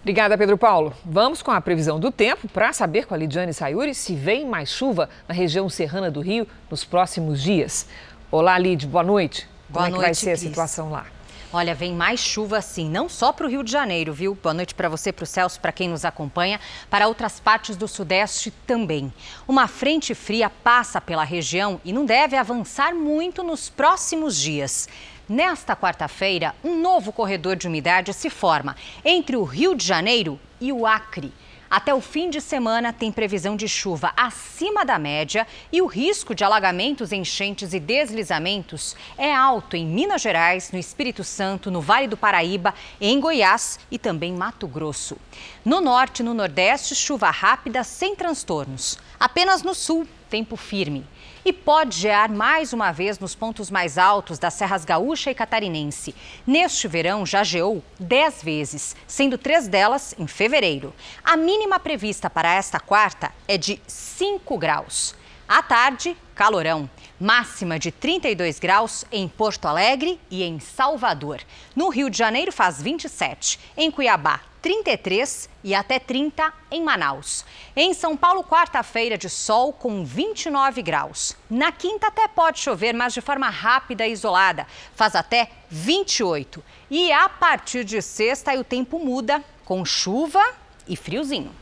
Obrigada, Pedro Paulo. Vamos com a previsão do tempo para saber com a Lidiane Sayuri se vem mais chuva na região serrana do Rio nos próximos dias. Olá, Lid, boa noite. Boa Como é que noite, vai ser Cris. a situação lá? Olha, vem mais chuva sim, não só para o Rio de Janeiro, viu? Boa noite para você, para o Celso, para quem nos acompanha, para outras partes do Sudeste também. Uma frente fria passa pela região e não deve avançar muito nos próximos dias. Nesta quarta-feira, um novo corredor de umidade se forma entre o Rio de Janeiro e o Acre. Até o fim de semana tem previsão de chuva acima da média e o risco de alagamentos, enchentes e deslizamentos é alto em Minas Gerais, no Espírito Santo, no Vale do Paraíba, em Goiás e também Mato Grosso. No norte e no nordeste, chuva rápida sem transtornos. Apenas no sul, tempo firme. E pode gear mais uma vez nos pontos mais altos das Serras Gaúcha e Catarinense. Neste verão já geou 10 vezes, sendo três delas em fevereiro. A mínima prevista para esta quarta é de 5 graus. À tarde, calorão. Máxima de 32 graus em Porto Alegre e em Salvador. No Rio de Janeiro faz 27. Em Cuiabá, 33 e até 30 em Manaus. Em São Paulo, quarta-feira de sol com 29 graus. Na quinta até pode chover, mas de forma rápida e isolada. Faz até 28. E a partir de sexta o tempo muda com chuva e friozinho.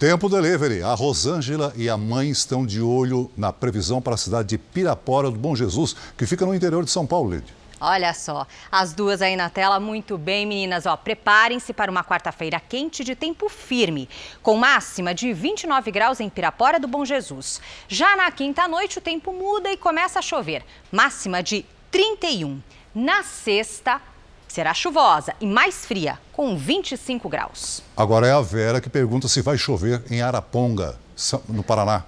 Tempo delivery. A Rosângela e a mãe estão de olho na previsão para a cidade de Pirapora do Bom Jesus, que fica no interior de São Paulo, Lid. Olha só, as duas aí na tela, muito bem, meninas. Ó, preparem-se para uma quarta-feira quente de tempo firme, com máxima de 29 graus em Pirapora do Bom Jesus. Já na quinta noite, o tempo muda e começa a chover, máxima de 31. Na sexta, será chuvosa e mais fria, com 25 graus. Agora é a Vera que pergunta se vai chover em Araponga, no Paraná.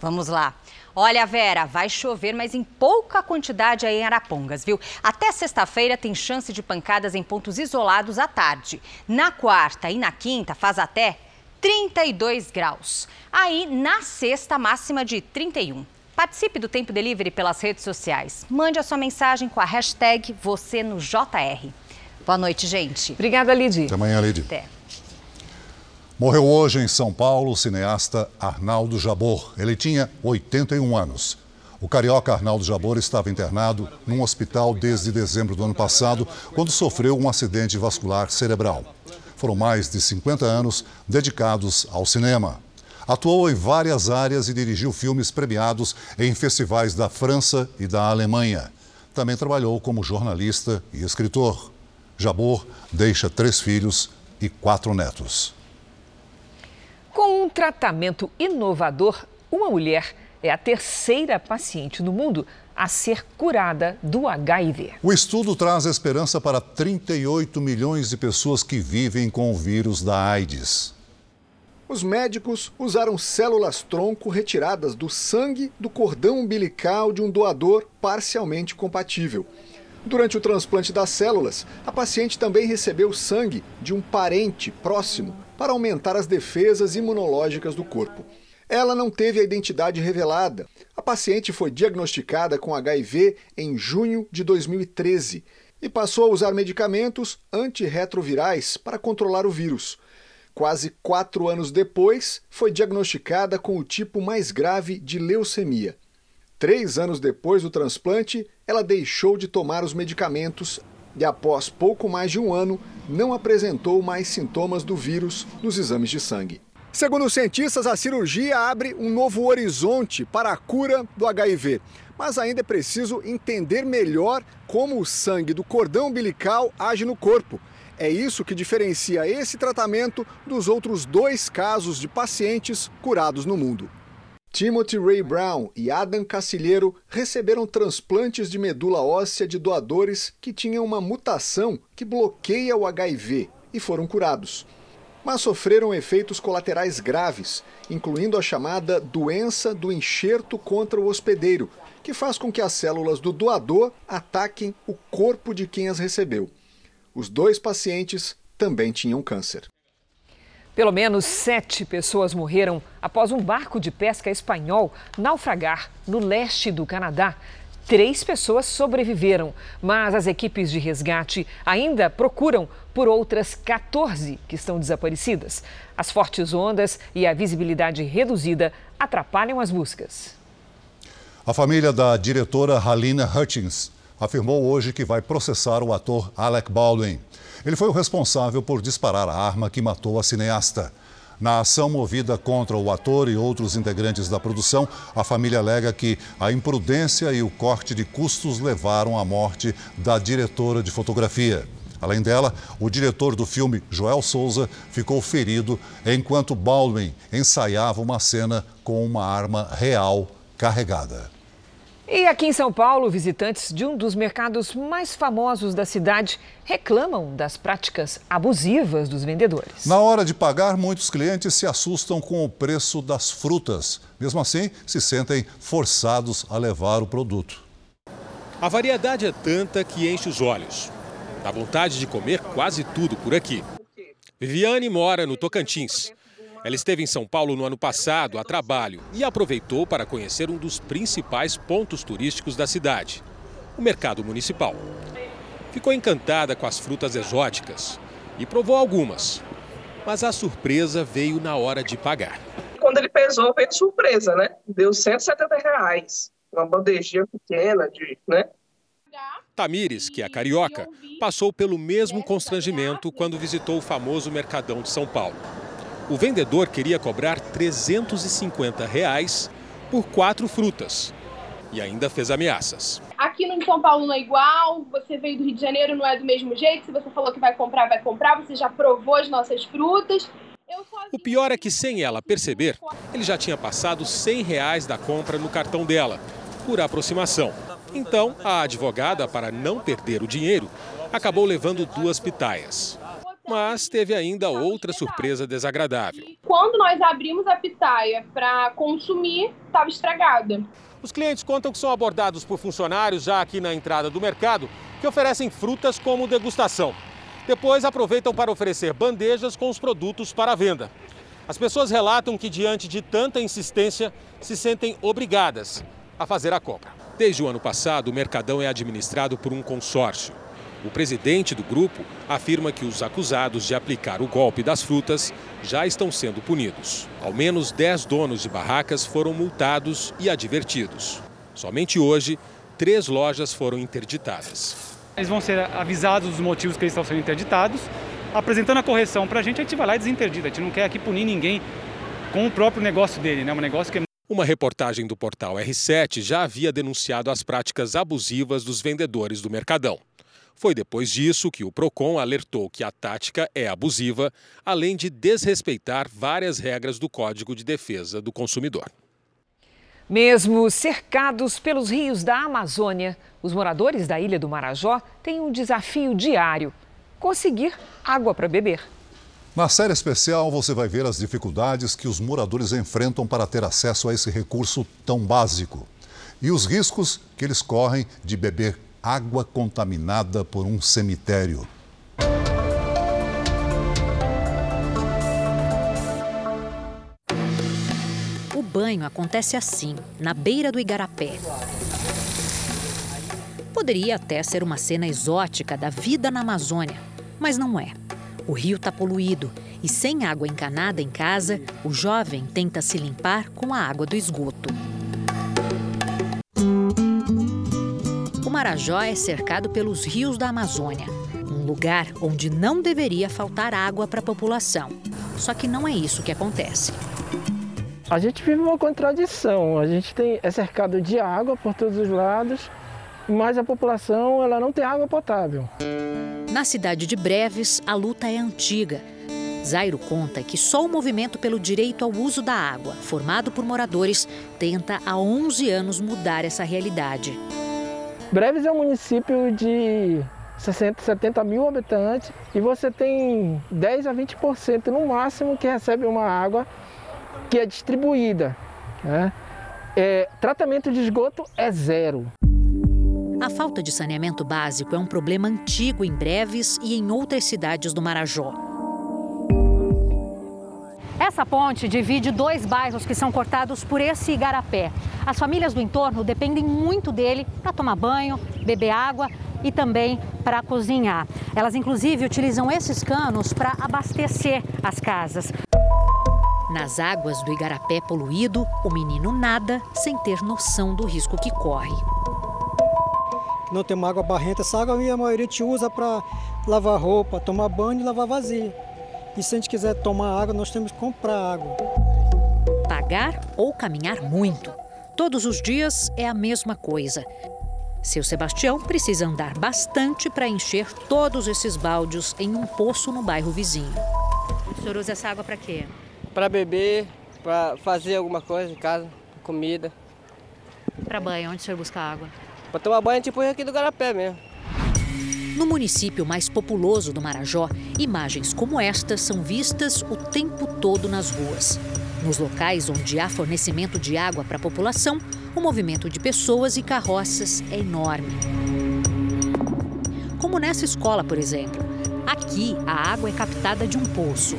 Vamos lá. Olha, Vera, vai chover, mas em pouca quantidade aí em Arapongas, viu? Até sexta-feira tem chance de pancadas em pontos isolados à tarde. Na quarta e na quinta faz até 32 graus. Aí, na sexta, máxima de 31. Participe do Tempo Delivery pelas redes sociais. Mande a sua mensagem com a hashtag você no JR. Boa noite, gente. Obrigada, Lidy. Até amanhã, Lidy. Até. Morreu hoje em São Paulo o cineasta Arnaldo Jabor. Ele tinha 81 anos. O carioca Arnaldo Jabor estava internado num hospital desde dezembro do ano passado, quando sofreu um acidente vascular cerebral. Foram mais de 50 anos dedicados ao cinema. Atuou em várias áreas e dirigiu filmes premiados em festivais da França e da Alemanha. Também trabalhou como jornalista e escritor. Jabor deixa três filhos e quatro netos. Com um tratamento inovador, uma mulher é a terceira paciente no mundo a ser curada do HIV. O estudo traz esperança para 38 milhões de pessoas que vivem com o vírus da AIDS. Os médicos usaram células-tronco retiradas do sangue do cordão umbilical de um doador parcialmente compatível. Durante o transplante das células, a paciente também recebeu sangue de um parente próximo para aumentar as defesas imunológicas do corpo. Ela não teve a identidade revelada. A paciente foi diagnosticada com HIV em junho de 2013 e passou a usar medicamentos antirretrovirais para controlar o vírus. Quase quatro anos depois, foi diagnosticada com o tipo mais grave de leucemia. Três anos depois do transplante, ela deixou de tomar os medicamentos e, após pouco mais de um ano, não apresentou mais sintomas do vírus nos exames de sangue. Segundo os cientistas, a cirurgia abre um novo horizonte para a cura do HIV. Mas ainda é preciso entender melhor como o sangue do cordão umbilical age no corpo. É isso que diferencia esse tratamento dos outros dois casos de pacientes curados no mundo. Timothy Ray Brown e Adam Cacilheiro receberam transplantes de medula óssea de doadores que tinham uma mutação que bloqueia o HIV e foram curados. Mas sofreram efeitos colaterais graves, incluindo a chamada doença do enxerto contra o hospedeiro, que faz com que as células do doador ataquem o corpo de quem as recebeu. Os dois pacientes também tinham câncer. Pelo menos sete pessoas morreram após um barco de pesca espanhol naufragar no leste do Canadá. Três pessoas sobreviveram, mas as equipes de resgate ainda procuram por outras 14 que estão desaparecidas. As fortes ondas e a visibilidade reduzida atrapalham as buscas. A família da diretora Halina Hutchins afirmou hoje que vai processar o ator Alec Baldwin. Ele foi o responsável por disparar a arma que matou a cineasta. Na ação movida contra o ator e outros integrantes da produção, a família alega que a imprudência e o corte de custos levaram à morte da diretora de fotografia. Além dela, o diretor do filme, Joel Souza, ficou ferido enquanto Baldwin ensaiava uma cena com uma arma real carregada. E aqui em São Paulo, visitantes de um dos mercados mais famosos da cidade reclamam das práticas abusivas dos vendedores. Na hora de pagar, muitos clientes se assustam com o preço das frutas. Mesmo assim, se sentem forçados a levar o produto. A variedade é tanta que enche os olhos. Dá vontade de comer quase tudo por aqui. Viviane mora no Tocantins. Ela esteve em São Paulo no ano passado a trabalho e aproveitou para conhecer um dos principais pontos turísticos da cidade, o Mercado Municipal. Ficou encantada com as frutas exóticas e provou algumas, mas a surpresa veio na hora de pagar. Quando ele pesou, veio surpresa, né? Deu 170 reais, uma bandejinha pequena de, né? Tamires, que é carioca, passou pelo mesmo constrangimento quando visitou o famoso Mercadão de São Paulo. O vendedor queria cobrar 350 reais por quatro frutas e ainda fez ameaças. Aqui no São Paulo não é igual, você veio do Rio de Janeiro, não é do mesmo jeito. Se você falou que vai comprar, vai comprar. Você já provou as nossas frutas. O pior é que, sem ela perceber, ele já tinha passado 100 reais da compra no cartão dela, por aproximação. Então, a advogada, para não perder o dinheiro, acabou levando duas pitaias. Mas teve ainda outra surpresa desagradável. Quando nós abrimos a pitaia para consumir, estava estragada. Os clientes contam que são abordados por funcionários já aqui na entrada do mercado que oferecem frutas como degustação. Depois aproveitam para oferecer bandejas com os produtos para venda. As pessoas relatam que, diante de tanta insistência, se sentem obrigadas a fazer a compra. Desde o ano passado, o Mercadão é administrado por um consórcio. O presidente do grupo afirma que os acusados de aplicar o golpe das frutas já estão sendo punidos. Ao menos 10 donos de barracas foram multados e advertidos. Somente hoje, três lojas foram interditadas. Eles vão ser avisados dos motivos que eles estão sendo interditados, apresentando a correção para a gente, a gente vai lá e desinterdita. A gente não quer aqui punir ninguém com o próprio negócio dele, né? Um negócio que é uma reportagem do portal R7 já havia denunciado as práticas abusivas dos vendedores do Mercadão. Foi depois disso que o Procon alertou que a tática é abusiva, além de desrespeitar várias regras do Código de Defesa do Consumidor. Mesmo cercados pelos rios da Amazônia, os moradores da ilha do Marajó têm um desafio diário: conseguir água para beber. Na série especial, você vai ver as dificuldades que os moradores enfrentam para ter acesso a esse recurso tão básico e os riscos que eles correm de beber água contaminada por um cemitério. O banho acontece assim, na beira do igarapé. Poderia até ser uma cena exótica da vida na Amazônia, mas não é. O rio está poluído e, sem água encanada em casa, o jovem tenta se limpar com a água do esgoto. Marajó é cercado pelos rios da Amazônia, um lugar onde não deveria faltar água para a população. Só que não é isso que acontece. A gente vive uma contradição. A gente tem, é cercado de água por todos os lados, mas a população ela não tem água potável. Na cidade de Breves, a luta é antiga. Zairo conta que só o movimento pelo direito ao uso da água, formado por moradores, tenta há 11 anos mudar essa realidade. Breves é um município de 60, 70 mil habitantes e você tem 10 a 20% no máximo que recebe uma água que é distribuída. Né? É, tratamento de esgoto é zero. A falta de saneamento básico é um problema antigo em Breves e em outras cidades do Marajó. Essa ponte divide dois bairros que são cortados por esse igarapé. As famílias do entorno dependem muito dele para tomar banho, beber água e também para cozinhar. Elas, inclusive, utilizam esses canos para abastecer as casas. Nas águas do igarapé poluído, o menino nada sem ter noção do risco que corre. Não tem uma água barrenta. Essa água a maioria a gente usa para lavar roupa, tomar banho e lavar vazio. E se a gente quiser tomar água, nós temos que comprar água. Pagar ou caminhar muito. Todos os dias é a mesma coisa. Seu Sebastião precisa andar bastante para encher todos esses baldes em um poço no bairro vizinho. O senhor usa essa água para quê? Para beber, para fazer alguma coisa em casa, comida. Para banho, onde o senhor busca água? Para tomar banho, tipo aqui do Garapé mesmo. No município mais populoso do Marajó, imagens como estas são vistas o tempo todo nas ruas. Nos locais onde há fornecimento de água para a população, o movimento de pessoas e carroças é enorme. Como nessa escola, por exemplo. Aqui, a água é captada de um poço.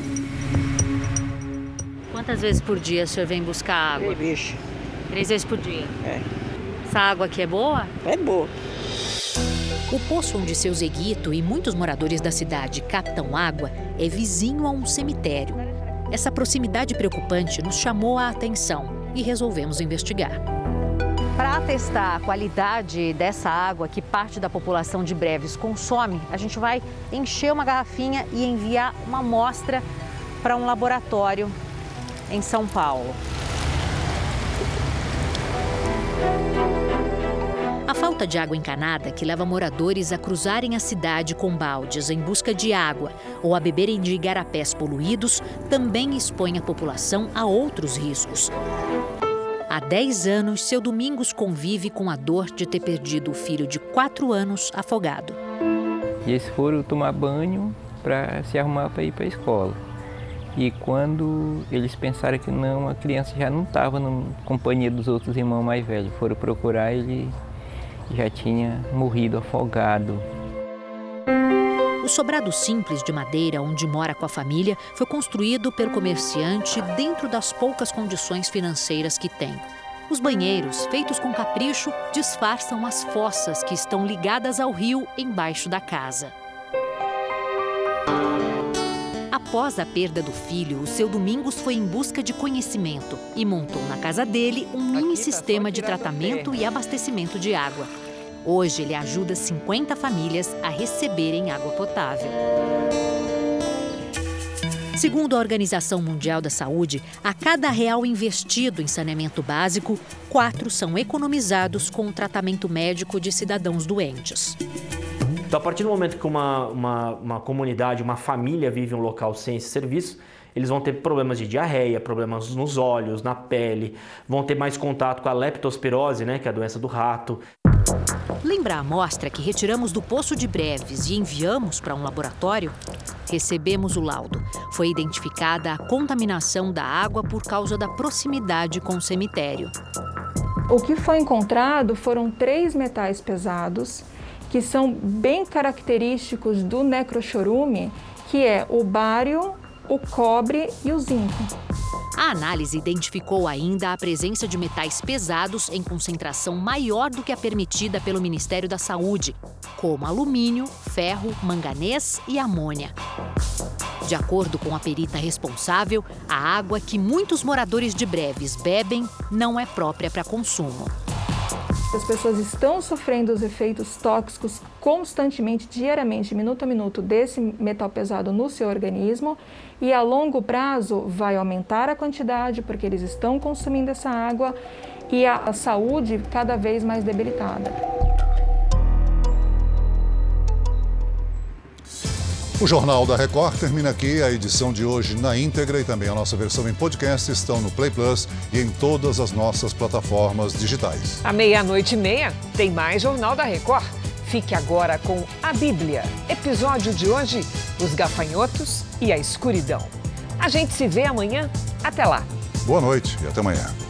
Quantas vezes por dia o senhor vem buscar água? Três vezes. Três vezes por dia? É. Essa água aqui é boa? É boa. O poço onde seu Zeguito e muitos moradores da cidade captam água é vizinho a um cemitério. Essa proximidade preocupante nos chamou a atenção e resolvemos investigar. Para testar a qualidade dessa água que parte da população de Breves consome, a gente vai encher uma garrafinha e enviar uma amostra para um laboratório em São Paulo. Falta de água encanada, que leva moradores a cruzarem a cidade com baldes em busca de água ou a beberem de igarapés poluídos, também expõe a população a outros riscos. Há 10 anos, seu Domingos convive com a dor de ter perdido o filho de 4 anos afogado. E eles foram tomar banho para se arrumar para ir para a escola. E quando eles pensaram que não, a criança já não estava na companhia dos outros irmãos mais velhos, foram procurar ele já tinha morrido afogado. O sobrado simples de madeira onde mora com a família foi construído pelo comerciante dentro das poucas condições financeiras que tem. Os banheiros, feitos com capricho, disfarçam as fossas que estão ligadas ao rio embaixo da casa. Após a perda do filho, o seu Domingos foi em busca de conhecimento e montou na casa dele um mini sistema de tratamento e abastecimento de água. Hoje ele ajuda 50 famílias a receberem água potável. Segundo a Organização Mundial da Saúde, a cada real investido em saneamento básico, quatro são economizados com o tratamento médico de cidadãos doentes. Então, a partir do momento que uma, uma, uma, comunidade, uma família vive em um local sem esse serviço, eles vão ter problemas de diarreia, problemas nos olhos, na pele, vão ter mais contato com a leptospirose, né, que é a doença do rato. Lembra a amostra que retiramos do poço de Breves e enviamos para um laboratório? Recebemos o laudo. Foi identificada a contaminação da água por causa da proximidade com o cemitério. O que foi encontrado foram três metais pesados que são bem característicos do necrochorume, que é o bário, o cobre e o zinco. A análise identificou ainda a presença de metais pesados em concentração maior do que a permitida pelo Ministério da Saúde, como alumínio, ferro, manganês e amônia. De acordo com a perita responsável, a água que muitos moradores de Breves bebem não é própria para consumo. As pessoas estão sofrendo os efeitos tóxicos constantemente, diariamente, minuto a minuto, desse metal pesado no seu organismo e a longo prazo vai aumentar a quantidade porque eles estão consumindo essa água e a, saúde cada vez mais debilitada. O Jornal da Record termina aqui. A edição de hoje na íntegra e também a nossa versão em podcast estão no Play Plus e em todas as nossas plataformas digitais. À meia-noite e meia tem mais Jornal da Record. Fique agora com a Bíblia. Episódio de hoje: Os Gafanhotos e a Escuridão. A gente se vê amanhã. Até lá. Boa noite e até amanhã.